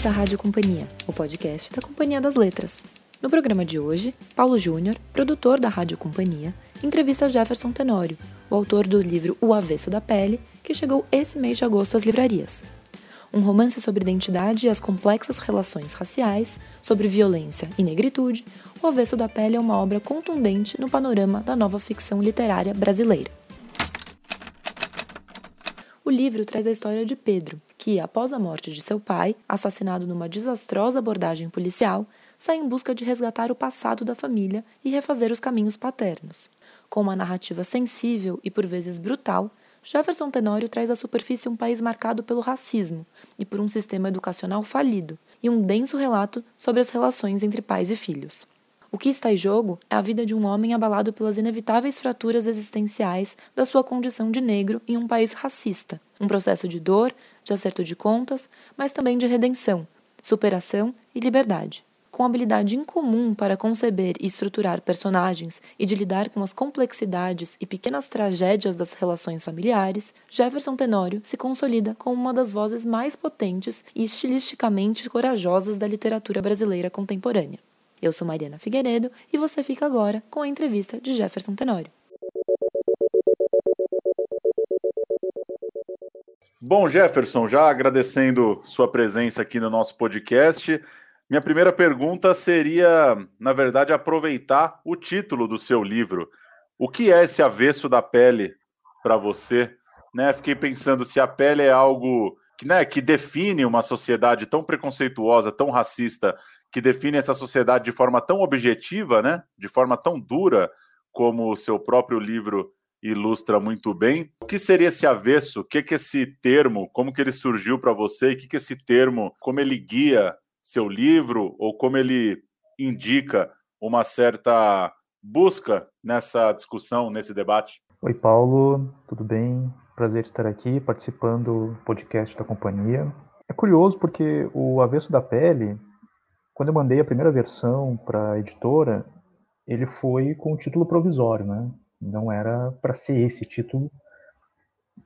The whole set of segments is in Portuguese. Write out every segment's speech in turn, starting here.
bem-vindos Rádio Companhia, o podcast da Companhia das Letras. No programa de hoje, Paulo Júnior, produtor da Rádio Companhia, entrevista Jefferson Tenório, o autor do livro O Avesso da Pele, que chegou esse mês de agosto às livrarias. Um romance sobre identidade e as complexas relações raciais, sobre violência e negritude, O Avesso da Pele é uma obra contundente no panorama da nova ficção literária brasileira. O livro traz a história de Pedro, que, após a morte de seu pai, assassinado numa desastrosa abordagem policial, sai em busca de resgatar o passado da família e refazer os caminhos paternos. Com uma narrativa sensível e por vezes brutal, Jefferson Tenório traz à superfície um país marcado pelo racismo e por um sistema educacional falido, e um denso relato sobre as relações entre pais e filhos. O que está em jogo é a vida de um homem abalado pelas inevitáveis fraturas existenciais da sua condição de negro em um país racista. Um processo de dor, de acerto de contas, mas também de redenção, superação e liberdade. Com habilidade incomum para conceber e estruturar personagens e de lidar com as complexidades e pequenas tragédias das relações familiares, Jefferson Tenório se consolida como uma das vozes mais potentes e estilisticamente corajosas da literatura brasileira contemporânea. Eu sou Mariana Figueiredo e você fica agora com a entrevista de Jefferson Tenório. Bom, Jefferson, já agradecendo sua presença aqui no nosso podcast, minha primeira pergunta seria, na verdade, aproveitar o título do seu livro. O que é esse avesso da pele para você? Né, fiquei pensando se a pele é algo que, né, que define uma sociedade tão preconceituosa, tão racista, que define essa sociedade de forma tão objetiva, né? De forma tão dura, como o seu próprio livro ilustra muito bem. O que seria esse avesso? O que que esse termo, como que ele surgiu para você? E o que que esse termo, como ele guia seu livro ou como ele indica uma certa busca nessa discussão, nesse debate? Oi, Paulo, tudo bem? Prazer estar aqui participando do podcast da companhia. É curioso porque o Avesso da Pele quando eu mandei a primeira versão para a editora, ele foi com o título provisório, né? Não era para ser esse título.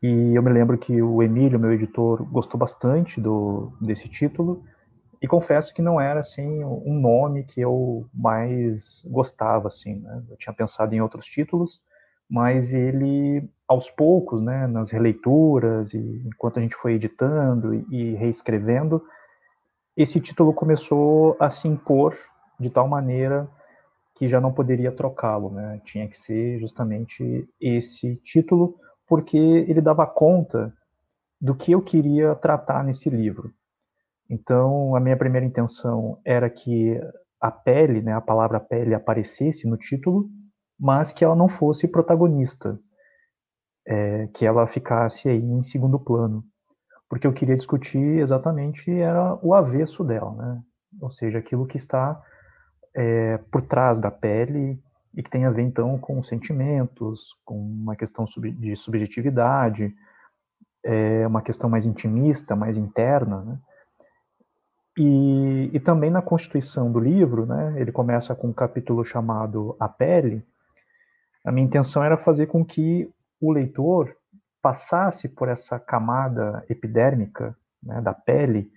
E eu me lembro que o Emílio, meu editor, gostou bastante do desse título. E confesso que não era assim um nome que eu mais gostava assim, né? Eu tinha pensado em outros títulos, mas ele aos poucos, né, nas releituras e enquanto a gente foi editando e, reescrevendo, esse título começou a se impor de tal maneira que já não poderia trocá-lo, né? Tinha que ser justamente esse título, porque ele dava conta do que eu queria tratar nesse livro. Então, a minha primeira intenção era que a pele, né, a palavra pele aparecesse no título, mas que ela não fosse protagonista, é, que ela ficasse aí em segundo plano porque eu queria discutir exatamente era o avesso dela, né? Ou seja, aquilo que está é, por trás da pele e que tem a ver então com sentimentos, com uma questão de subjetividade, é, uma questão mais intimista, mais interna, né? E, e também na constituição do livro, né? Ele começa com um capítulo chamado A Pele. A minha intenção era fazer com que o leitor passasse por essa camada epidérmica né, da pele,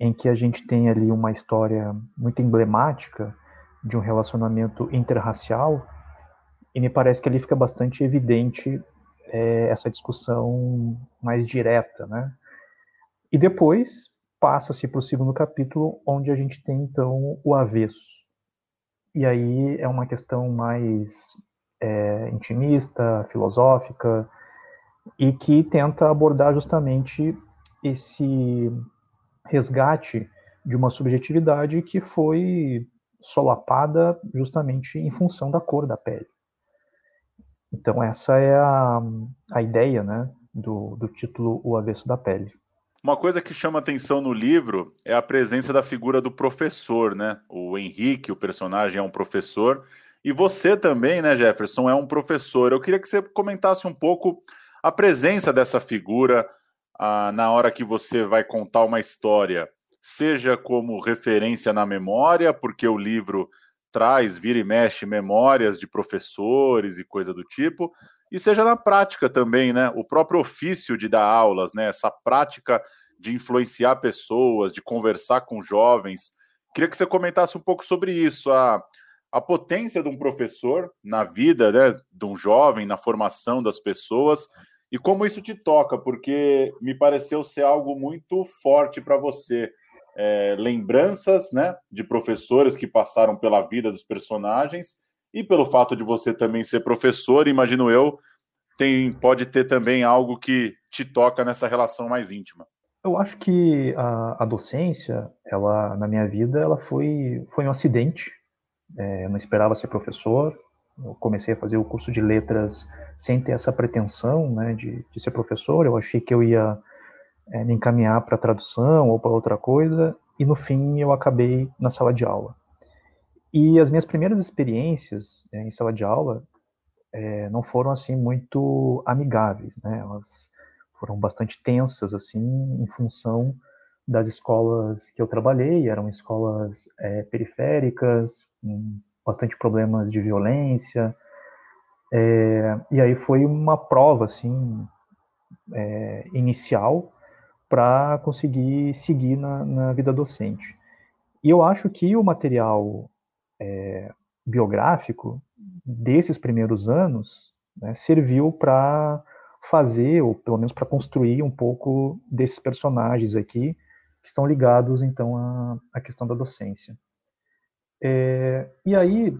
em que a gente tem ali uma história muito emblemática de um relacionamento interracial, e me parece que ali fica bastante evidente é, essa discussão mais direta, né? E depois passa-se para o segundo capítulo, onde a gente tem então o avesso. E aí é uma questão mais é, intimista, filosófica, e que tenta abordar justamente esse resgate de uma subjetividade que foi solapada justamente em função da cor da pele. Então essa é a, a ideia né, do, do título O Avesso da Pele. Uma coisa que chama atenção no livro é a presença da figura do professor, né? O Henrique, o personagem, é um professor. E você também, né, Jefferson, é um professor. Eu queria que você comentasse um pouco a presença dessa figura ah, na hora que você vai contar uma história, seja como referência na memória, porque o livro traz, vira e mexe, memórias de professores e coisa do tipo, e seja na prática também, né? O próprio ofício de dar aulas, né? Essa prática de influenciar pessoas, de conversar com jovens. Queria que você comentasse um pouco sobre isso, a, a potência de um professor na vida né, de um jovem, na formação das pessoas, e como isso te toca, porque me pareceu ser algo muito forte para você. É, lembranças né, de professores que passaram pela vida dos personagens e pelo fato de você também ser professor, imagino eu, tem, pode ter também algo que te toca nessa relação mais íntima. Eu acho que a, a docência, ela na minha vida, ela foi, foi um acidente. É, eu não esperava ser professor. Eu comecei a fazer o curso de letras sem ter essa pretensão né, de, de ser professor. Eu achei que eu ia é, me encaminhar para tradução ou para outra coisa, e no fim eu acabei na sala de aula. E as minhas primeiras experiências é, em sala de aula é, não foram assim muito amigáveis, né? Elas foram bastante tensas assim em função das escolas que eu trabalhei, eram escolas é, periféricas, bastante problemas de violência, é, e aí foi uma prova assim é, inicial para conseguir seguir na, na, vida docente. E eu acho que o material é, biográfico desses primeiros anos né, serviu para fazer, ou pelo menos para construir um pouco desses personagens aqui, que estão ligados, então, à, à questão da docência. É, e aí,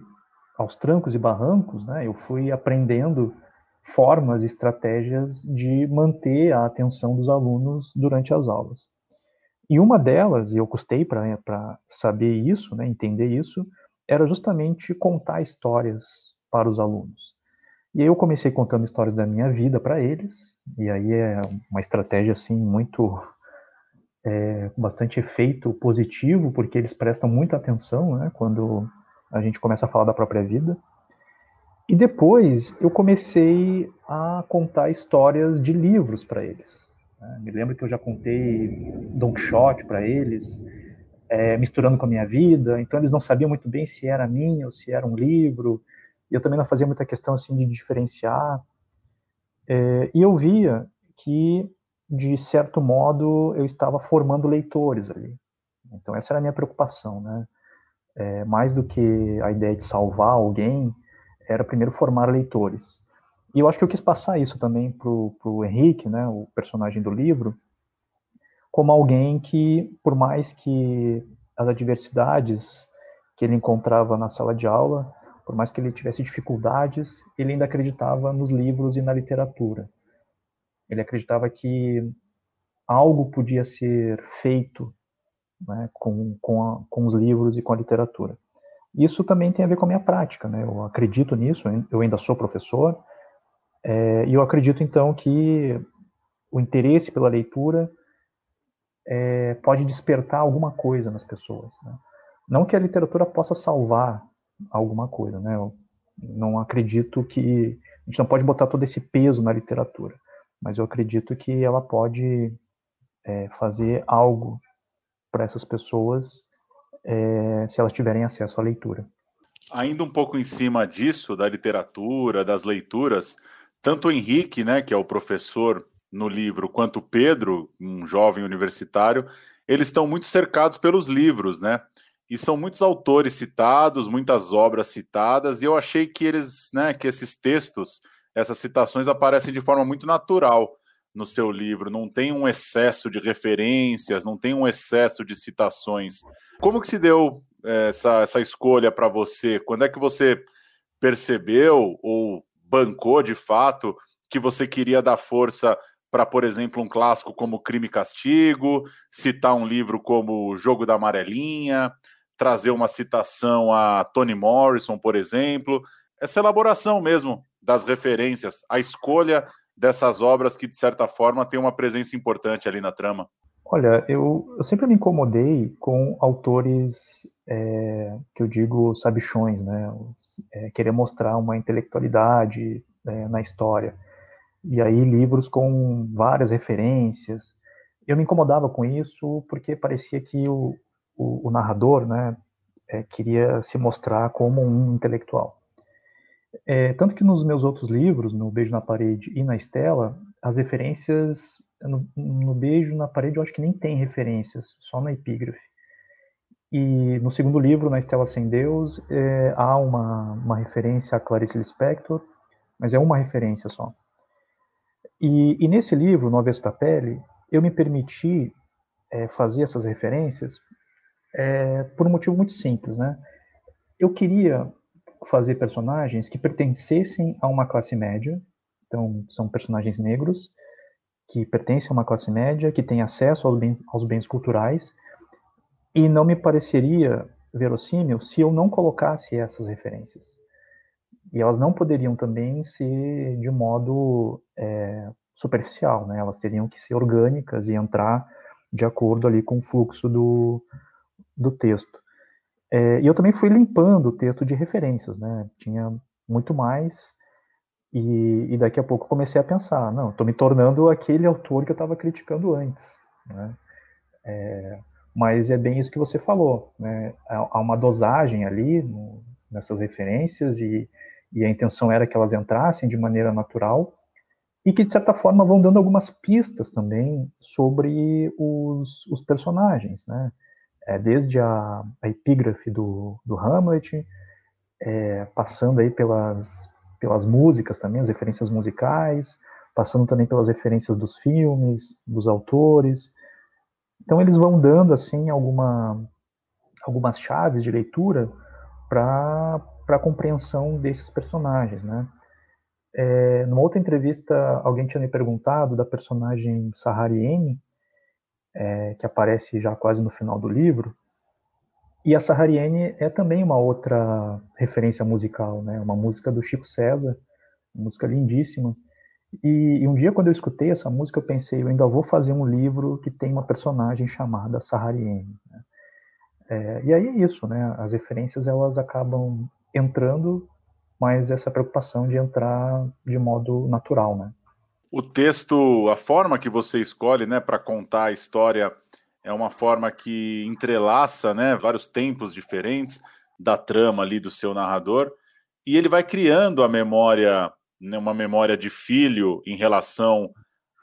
aos trancos e barrancos, né, eu fui aprendendo formas estratégias de manter a atenção dos alunos durante as aulas. E uma delas, e eu custei para saber isso, né, entender isso, era justamente contar histórias para os alunos. E aí eu comecei contando histórias da minha vida para eles, e aí é uma estratégia assim muito é, bastante efeito positivo, porque eles prestam muita atenção, né, quando a gente começa a falar da própria vida. E depois eu comecei a contar histórias de livros para eles. Né. Me lembro que eu já contei Don Quixote para eles, é, misturando com a minha vida, então eles não sabiam muito bem se era minha ou se era um livro, e eu também não fazia muita questão assim de diferenciar, é, e eu via que, de certo modo, eu estava formando leitores ali. Então essa era a minha preocupação, né? É, mais do que a ideia de salvar alguém, era primeiro formar leitores. E eu acho que eu quis passar isso também para o Henrique, né, o personagem do livro, como alguém que, por mais que as adversidades que ele encontrava na sala de aula, por mais que ele tivesse dificuldades, ele ainda acreditava nos livros e na literatura. Ele acreditava que algo podia ser feito né, com, com, a, com os livros e com a literatura. Isso também tem a ver com a minha prática, né? Eu acredito nisso, eu ainda sou professor, é, e eu acredito então que o interesse pela leitura é, pode despertar alguma coisa nas pessoas. Né? Não que a literatura possa salvar alguma coisa, né? Eu não acredito que a gente não pode botar todo esse peso na literatura, mas eu acredito que ela pode é, fazer algo para essas pessoas é, se elas tiverem acesso à leitura. Ainda um pouco em cima disso, da literatura, das leituras, tanto o Henrique, né, que é o professor no livro quanto Pedro, um jovem universitário, eles estão muito cercados pelos livros, né? E são muitos autores citados, muitas obras citadas, e eu achei que eles, né, que esses textos, essas citações aparecem de forma muito natural no seu livro, não tem um excesso de referências, não tem um excesso de citações. Como que se deu é, essa, essa escolha para você? Quando é que você percebeu ou bancou de fato que você queria dar força para, por exemplo, um clássico como Crime e Castigo, citar um livro como O Jogo da Amarelinha, trazer uma citação a Toni Morrison, por exemplo. Essa elaboração mesmo das referências, a escolha dessas obras que, de certa forma, tem uma presença importante ali na trama. Olha, eu, eu sempre me incomodei com autores é, que eu digo sabichões, né? É, querer mostrar uma intelectualidade é, na história e aí livros com várias referências. Eu me incomodava com isso porque parecia que o, o, o narrador né, é, queria se mostrar como um intelectual. É, tanto que nos meus outros livros, no Beijo na Parede e na Estela, as referências no, no Beijo na Parede eu acho que nem tem referências, só na epígrafe. E no segundo livro, na Estela Sem Deus, é, há uma, uma referência a Clarice Lispector, mas é uma referência só. E, e nesse livro, No Avesso da Pele, eu me permiti é, fazer essas referências é, por um motivo muito simples, né? Eu queria fazer personagens que pertencessem a uma classe média, então são personagens negros, que pertencem a uma classe média, que têm acesso aos, aos bens culturais, e não me pareceria verossímil se eu não colocasse essas referências. E elas não poderiam também ser de modo é, superficial, né? Elas teriam que ser orgânicas e entrar de acordo ali com o fluxo do, do texto. É, e eu também fui limpando o texto de referências, né? Tinha muito mais e, e daqui a pouco comecei a pensar, não, estou me tornando aquele autor que eu estava criticando antes, né? É, mas é bem isso que você falou, né? Há uma dosagem ali no, nessas referências e, e a intenção era que elas entrassem de maneira natural e que, de certa forma, vão dando algumas pistas também sobre os, os personagens, né? É, desde a, a, epígrafe do, do Hamlet, é, passando aí pelas, pelas músicas também, as referências musicais, passando também pelas referências dos filmes, dos autores, então eles vão dando assim alguma, algumas chaves de leitura para a compreensão desses personagens, né? É, numa outra entrevista, alguém tinha me perguntado da personagem Sahariene, é, que aparece já quase no final do livro, e a Sahariene é também uma outra referência musical, né? Uma música do Chico César, música lindíssima, e, e, um dia, quando eu escutei essa música, eu pensei, eu ainda vou fazer um livro que tem uma personagem chamada Sahariene. Né? É, e aí é isso, né? As referências, elas acabam entrando, mas essa preocupação de entrar de modo natural, né? O texto, a forma que você escolhe, né, para contar a história é uma forma que entrelaça, né, vários tempos diferentes da trama ali do seu narrador, e ele vai criando a memória né, uma memória de filho em relação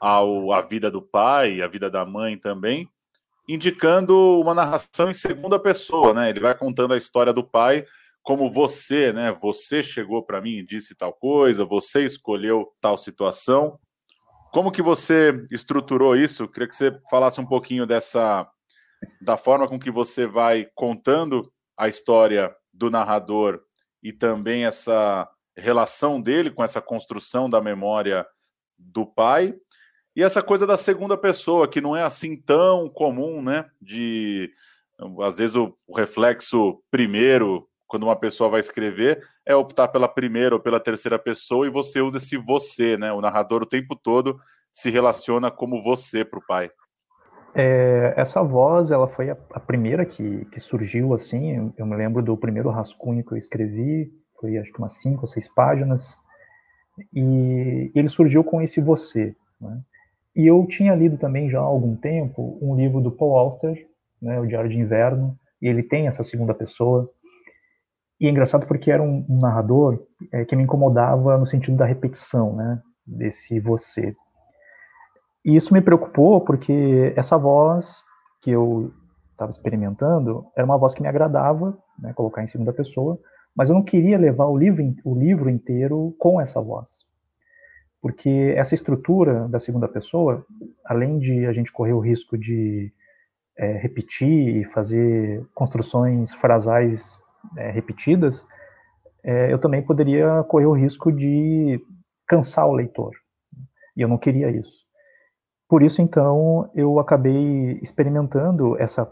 ao, à vida do pai, à vida da mãe também, indicando uma narração em segunda pessoa, né? Ele vai contando a história do pai como você, né? Você chegou para mim e disse tal coisa, você escolheu tal situação. Como que você estruturou isso? Queria que você falasse um pouquinho dessa da forma com que você vai contando a história do narrador e também essa relação dele com essa construção da memória do pai. E essa coisa da segunda pessoa, que não é assim tão comum, né? De às vezes o, o reflexo primeiro, quando uma pessoa vai escrever, é optar pela primeira ou pela terceira pessoa e você usa esse você, né? O narrador o tempo todo se relaciona como você para o pai. É, essa voz, ela foi a, a, primeira que, que surgiu assim. Eu me lembro do primeiro rascunho que eu escrevi, foi acho que umas cinco ou seis páginas, e ele surgiu com esse você. Né? E eu tinha lido também já há algum tempo um livro do Paul Auster, né, o Diário de Inverno, e ele tem essa segunda pessoa. E é engraçado porque era um, um narrador é, que me incomodava no sentido da repetição, né, desse você. E isso me preocupou porque essa voz que eu estava experimentando era uma voz que me agradava, né, colocar em segunda pessoa, mas eu não queria levar o livro, o livro inteiro com essa voz. Porque essa estrutura da segunda pessoa, além de a gente correr o risco de é, repetir e fazer construções frasais é, repetidas, é, eu também poderia correr o risco de cansar o leitor. E eu não queria isso. Por isso, então, eu acabei experimentando essa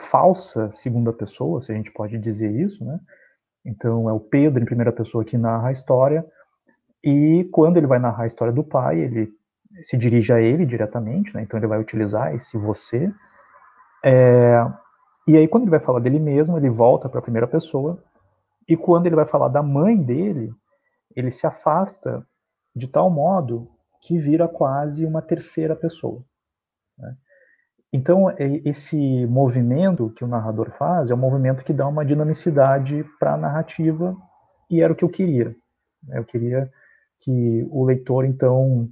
falsa segunda pessoa, se a gente pode dizer isso, né? Então é o Pedro em primeira pessoa que narra a história e quando ele vai narrar a história do pai, ele se dirige a ele diretamente, né? Então ele vai utilizar esse você. É, e aí quando ele vai falar dele mesmo, ele volta para a primeira pessoa e quando ele vai falar da mãe dele, ele se afasta de tal modo que vira quase uma terceira pessoa. Né? Então, é, esse movimento que o narrador faz é um movimento que dá uma dinamicidade para a narrativa, e era o que eu queria. Eu queria que o leitor, então,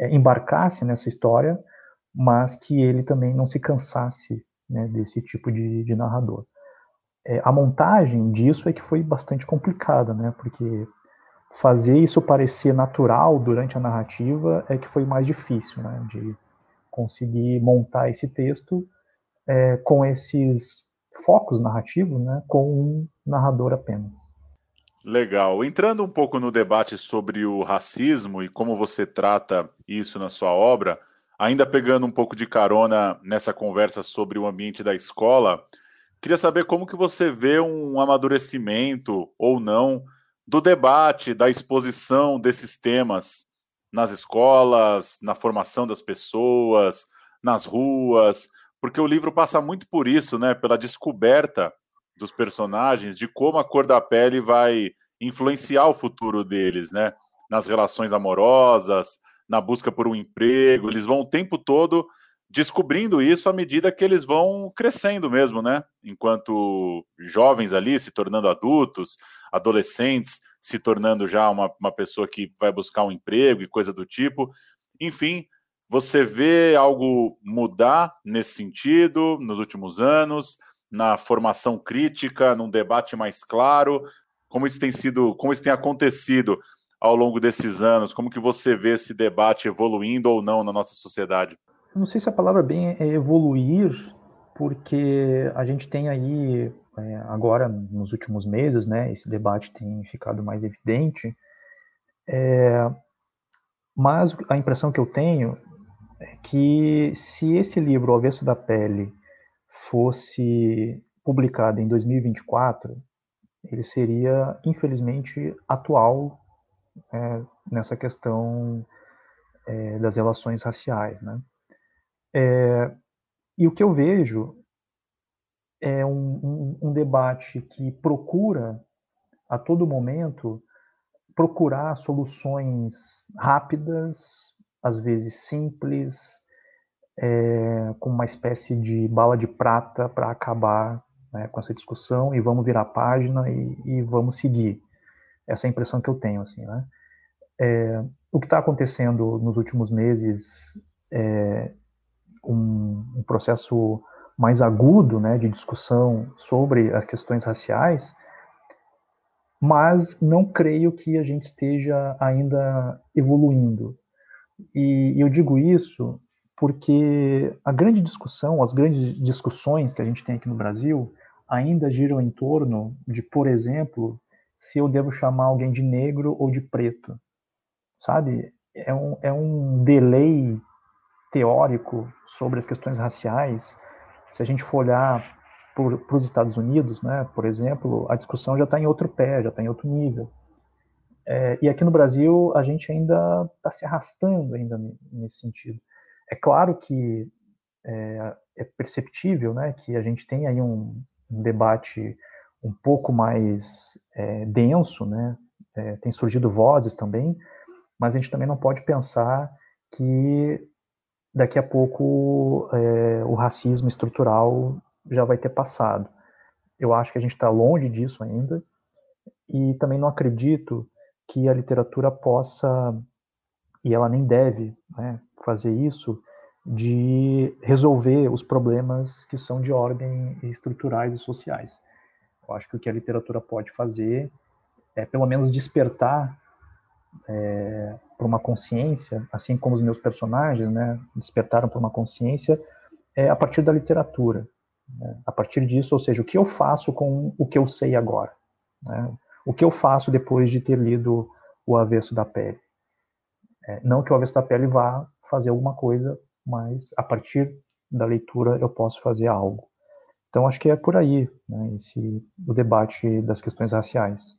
é, embarcasse nessa história, mas que ele também não se cansasse né, desse tipo de, de narrador. É, a montagem disso é que foi bastante complicada, né, porque fazer isso parecer natural durante a narrativa é que foi mais difícil, né, de conseguir montar esse texto é, com esses focos narrativos, né, com um narrador apenas. Legal. Entrando um pouco no debate sobre o racismo e como você trata isso na sua obra, ainda pegando um pouco de carona nessa conversa sobre o ambiente da escola, queria saber como que você vê um amadurecimento ou não do debate, da exposição desses temas nas escolas, na formação das pessoas, nas ruas, porque o livro passa muito por isso, né? Pela descoberta dos personagens, de como a cor da pele vai influenciar o futuro deles, né? Nas relações amorosas, na busca por um emprego, eles vão o tempo todo descobrindo isso à medida que eles vão crescendo mesmo, né? Enquanto jovens ali se tornando adultos, adolescentes se tornando já uma, uma pessoa que vai buscar um emprego e coisa do tipo. Enfim, você vê algo mudar nesse sentido nos últimos anos, na formação crítica, num debate mais claro? Como isso tem sido, como isso tem acontecido ao longo desses anos? Como que você vê esse debate evoluindo ou não na nossa sociedade? Não sei se a palavra bem é evoluir, porque a gente tem aí é, agora nos últimos meses, né, esse debate tem ficado mais evidente. É, mas a impressão que eu tenho é que se esse livro, O Avesso da Pele, fosse publicado em 2024, ele seria, infelizmente, atual é, nessa questão é, das relações raciais. Né? É, e o que eu vejo é um, um, um debate que procura, a todo momento, procurar soluções rápidas, às vezes simples, é, com uma espécie de bala de prata para acabar né, com essa discussão e vamos virar a página e, e, vamos seguir. Essa é a impressão que eu tenho, assim, né? É, o que está acontecendo nos últimos meses é um, um, processo mais agudo, né, de discussão sobre as questões raciais, mas não creio que a gente esteja ainda evoluindo. E eu digo isso porque a grande discussão, as grandes discussões que a gente tem aqui no Brasil, ainda giram em torno de, por exemplo, se eu devo chamar alguém de negro ou de preto. Sabe? É um, é um delay teórico sobre as questões raciais. Se a gente for olhar para os Estados Unidos, né, por exemplo, a discussão já está em outro pé, já está em outro nível. É, e aqui no Brasil a gente ainda está se arrastando ainda nesse sentido. É claro que é, é, perceptível, né, que a gente tem aí um, um debate um pouco mais é, denso, né, é, tem surgido vozes também, mas a gente também não pode pensar que daqui a pouco é, o racismo estrutural já vai ter passado. Eu acho que a gente está longe disso ainda e também não acredito que a literatura possa, e ela nem deve né, fazer isso, de resolver os problemas que são de ordem estruturais e sociais. Eu acho que o que a literatura pode fazer é, pelo menos, despertar é, para uma consciência, assim como os meus personagens né, despertaram para uma consciência, é, a partir da literatura. Né? A partir disso, ou seja, o que eu faço com o que eu sei agora. Né? o que eu faço depois de ter lido o avesso da pele. É, não que o avesso da pele vá fazer alguma coisa, mas a partir da leitura eu posso fazer algo. Então acho que é por aí né, esse, o debate das questões raciais.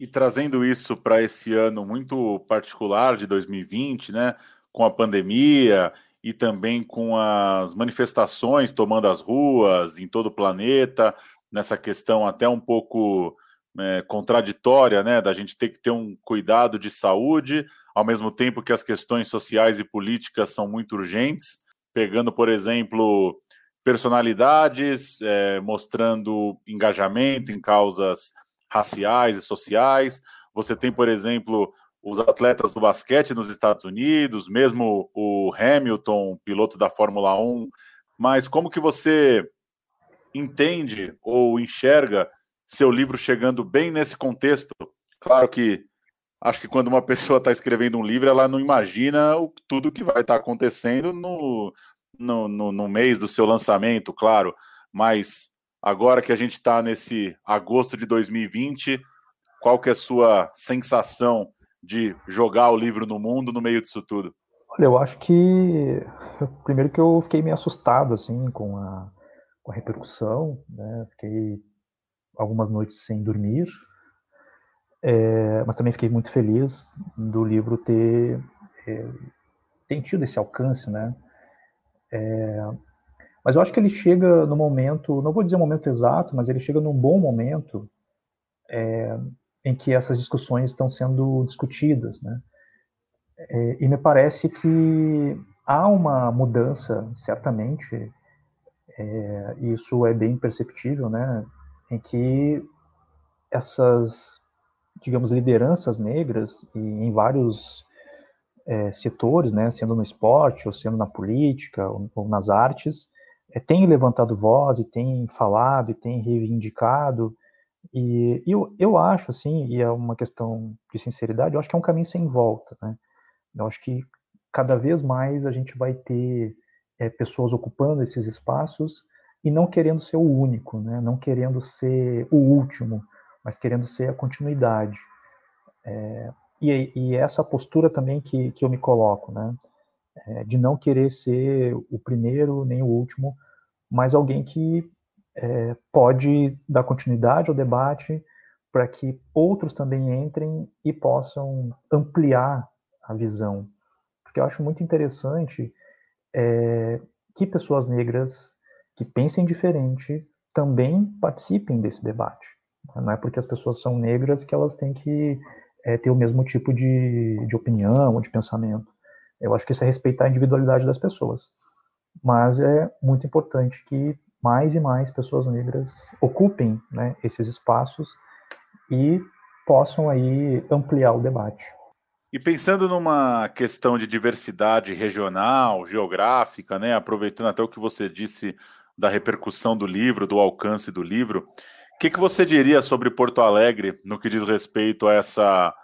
E trazendo isso para esse ano muito particular de 2020, né, com a pandemia e também com as manifestações tomando as ruas em todo o planeta, nessa questão até um pouco é, contraditória, né, da gente ter que ter um cuidado de saúde, ao mesmo tempo que as questões sociais e políticas são muito urgentes, pegando, por exemplo, personalidades, é, mostrando engajamento em causas raciais e sociais, Você tem, por exemplo, os atletas do basquete nos Estados Unidos, mesmo o Hamilton, piloto da Fórmula 1. Mas como que você entende ou enxerga seu livro chegando bem nesse contexto? Claro que acho que quando uma pessoa está escrevendo um livro, ela não imagina o, tudo que vai estar tá acontecendo no, no, no, no, mês do seu lançamento, claro. Mas agora que a gente está nesse agosto de 2020, qual que é a sua sensação de jogar o livro no mundo no meio disso tudo? Olha, eu acho que primeiro que eu fiquei meio assustado assim com a, com a repercussão, né? Fiquei algumas noites sem dormir, é, mas também fiquei muito feliz do livro ter, é, ter tido esse alcance, né? É, mas eu acho que ele chega no momento, não vou dizer o momento exato, mas ele chega num bom momento é, em que essas discussões estão sendo discutidas, né? É, e me parece que há uma mudança, certamente, é, isso é bem perceptível, né? Em que essas digamos, lideranças negras e em vários é, setores, né, sendo no esporte, ou sendo na política, ou, ou nas artes, é, têm levantado voz e têm falado e têm reivindicado. E eu, eu acho, assim, e é uma questão de sinceridade, eu acho que é um caminho sem volta. Né? Eu acho que cada vez mais a gente vai ter é, pessoas ocupando esses espaços e não querendo ser o único, né? não querendo ser o último, mas querendo ser a continuidade. É, e, e, essa postura também que, que eu me coloco, né? É, de não querer ser o primeiro nem o último, mas alguém que é, pode dar continuidade ao debate para que outros também entrem e possam ampliar a visão. Porque eu acho muito interessante é, que pessoas negras que pensem diferente também participem desse debate. Não é porque as pessoas são negras que elas têm que é, ter o mesmo tipo de, de opinião de pensamento. Eu acho que isso é respeitar a individualidade das pessoas. Mas é muito importante que mais e mais pessoas negras ocupem né, esses espaços e possam aí ampliar o debate. E pensando numa questão de diversidade regional, geográfica, né, aproveitando até o que você disse da repercussão do livro, do alcance do livro, o que, que você diria sobre Porto Alegre no que diz respeito a essa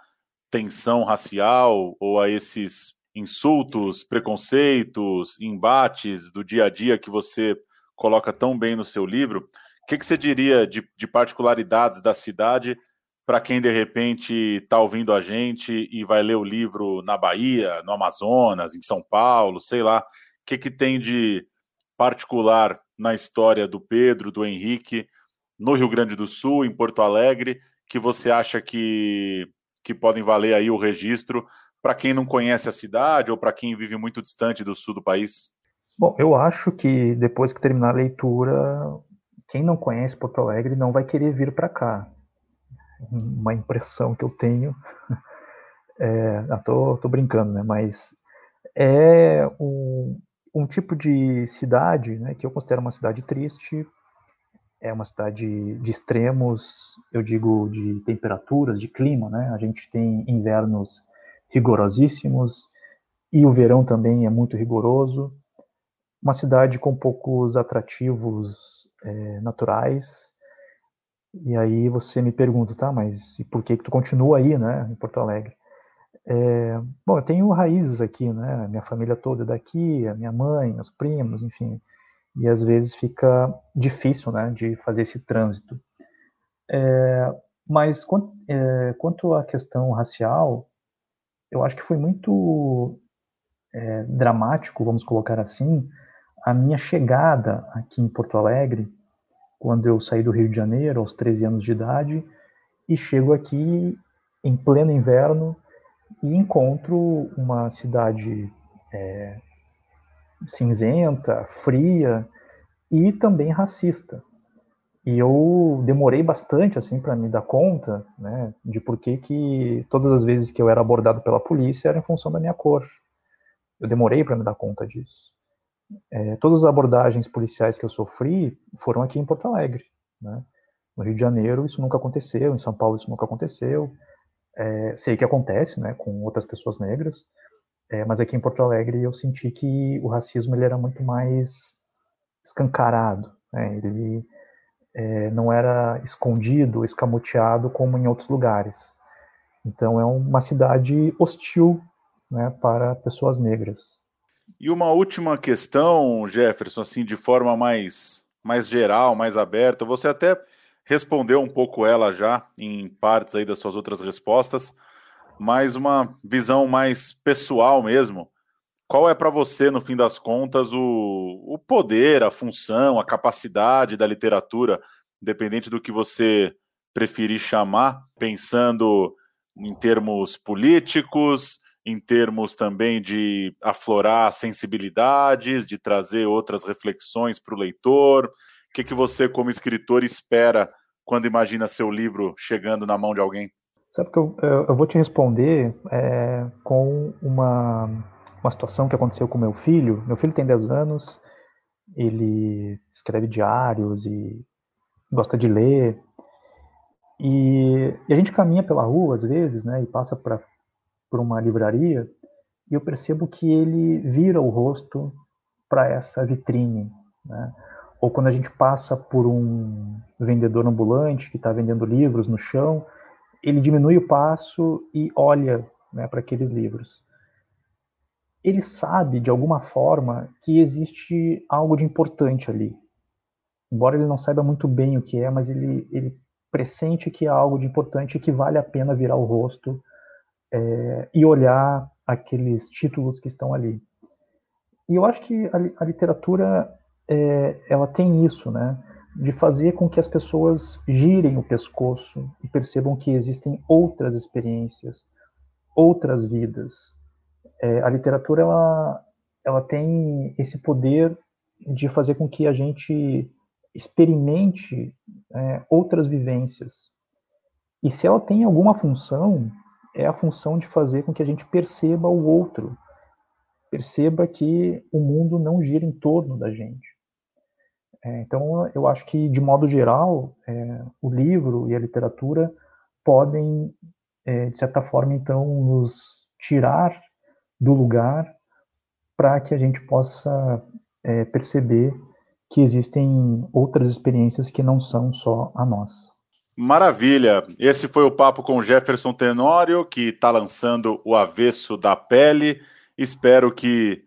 tensão racial ou a esses insultos, preconceitos, embates do dia a dia que você coloca tão bem no seu livro? O que, que você diria de, de particularidades da cidade para quem de repente está ouvindo a gente e vai ler o livro na Bahia, no Amazonas, em São Paulo, sei lá, o que, que tem de particular na história do Pedro, do Henrique, no Rio Grande do Sul, em Porto Alegre, que você acha que, que podem valer aí o registro para quem não conhece a cidade ou para quem vive muito distante do sul do país? Bom, eu acho que depois que terminar a leitura, quem não conhece Porto Alegre não vai querer vir para cá. Uma impressão que eu tenho. É, tô, tô brincando, né? Mas é um, um tipo de cidade né, que eu considero uma cidade triste, é uma cidade de extremos, eu digo de temperaturas, de clima, né? A gente tem invernos rigorosíssimos e o verão também é muito rigoroso. Uma cidade com poucos atrativos é, naturais. E aí você me pergunta, tá, mas e por que que tu continua aí, né, em Porto Alegre? É, bom, eu tenho raízes aqui, né? Minha família toda é daqui, a minha mãe, meus primos, enfim e às vezes fica difícil né, de fazer esse trânsito. É, mas quanto, é, quanto à questão racial, eu acho que foi muito é, dramático, vamos colocar assim, a minha chegada aqui em Porto Alegre, quando eu saí do Rio de Janeiro aos 13 anos de idade e chego aqui em pleno inverno e encontro uma cidade é, cinzenta, fria e também racista. E eu demorei bastante assim para me dar conta, né, de por que que todas as vezes que eu era abordado pela polícia era em função da minha cor. Eu demorei para me dar conta disso. É, todas as abordagens policiais que eu sofri foram aqui em Porto Alegre, né? No Rio de Janeiro isso nunca aconteceu, em São Paulo isso nunca aconteceu. É, sei que acontece, né, com outras pessoas negras, é, mas aqui em Porto Alegre eu senti que o racismo ele era muito mais escancarado, né, ele é, não era escondido, escamoteado como em outros lugares. Então é uma cidade hostil né, para pessoas negras. E uma última questão, Jefferson, assim, de forma mais, mais geral, mais aberta. Você até respondeu um pouco ela já em partes aí das suas outras respostas, mas uma visão mais pessoal mesmo. Qual é para você, no fim das contas, o, o poder, a função, a capacidade da literatura, independente do que você preferir chamar, pensando em termos políticos, em termos também de aflorar sensibilidades, de trazer outras reflexões para o leitor? O que, que você, como escritor, espera quando imagina seu livro chegando na mão de alguém? Sabe que eu, eu vou te responder é, com uma, uma situação que aconteceu com meu filho. Meu filho tem 10 anos, ele escreve diários e gosta de ler. E, e, a gente caminha pela rua, às vezes, né, e passa pra, por uma livraria, e eu percebo que ele vira o rosto para essa vitrine. Né? Ou quando a gente passa por um vendedor ambulante que está vendendo livros no chão, ele diminui o passo e olha né, para aqueles livros. Ele sabe, de alguma forma, que existe algo de importante ali. Embora ele não saiba muito bem o que é, mas ele, ele pressente que há algo de importante e que vale a pena virar o rosto é, e olhar aqueles títulos que estão ali. E eu acho que a, a literatura é, ela tem isso, né? De fazer com que as pessoas girem o pescoço e percebam que existem outras experiências, outras vidas. É, a literatura ela, ela tem esse poder de fazer com que a gente experimente é, outras vivências. E se ela tem alguma função, é a função de fazer com que a gente perceba o outro, perceba que o mundo não gira em torno da gente. É, então, eu acho que, de modo geral, é, o livro e a literatura podem, é, de certa forma, então, nos tirar do lugar para que a gente possa é, perceber que existem outras experiências que não são só a nossa. Maravilha! Esse foi o papo com Jefferson Tenório, que está lançando O Avesso da Pele. Espero que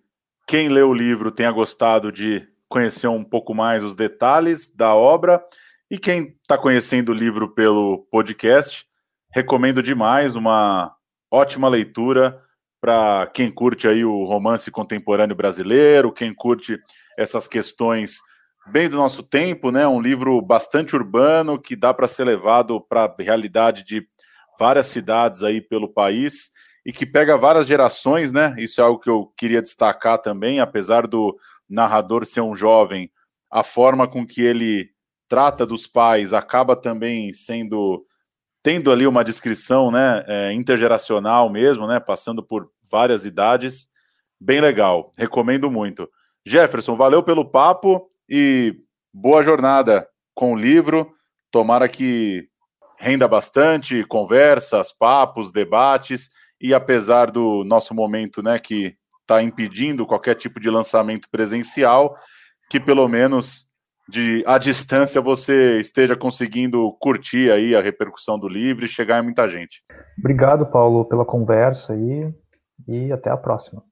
quem lê o livro tenha gostado de conhecer um pouco mais os detalhes da obra. E quem está conhecendo o livro pelo podcast, recomendo demais, uma ótima leitura para quem curte aí o romance contemporâneo brasileiro, quem curte essas questões bem do nosso tempo, né? Um livro bastante urbano que dá para ser levado para a realidade de várias cidades aí pelo país e que pega várias gerações, né? Isso é algo que eu queria destacar também, apesar do narrador ser um jovem, a forma com que ele trata dos pais acaba também sendo tendo ali uma descrição, né, é, intergeracional mesmo, né, passando por várias idades, bem legal, recomendo muito. Jefferson, valeu pelo papo e boa jornada com o livro. Tomara que renda bastante, conversas, papos, debates, e apesar do nosso momento, né, que está impedindo qualquer tipo de lançamento presencial, que pelo menos de à distância você esteja conseguindo curtir aí a repercussão do livro e chegar em muita gente. Obrigado, Paulo, pela conversa aí e até a próxima.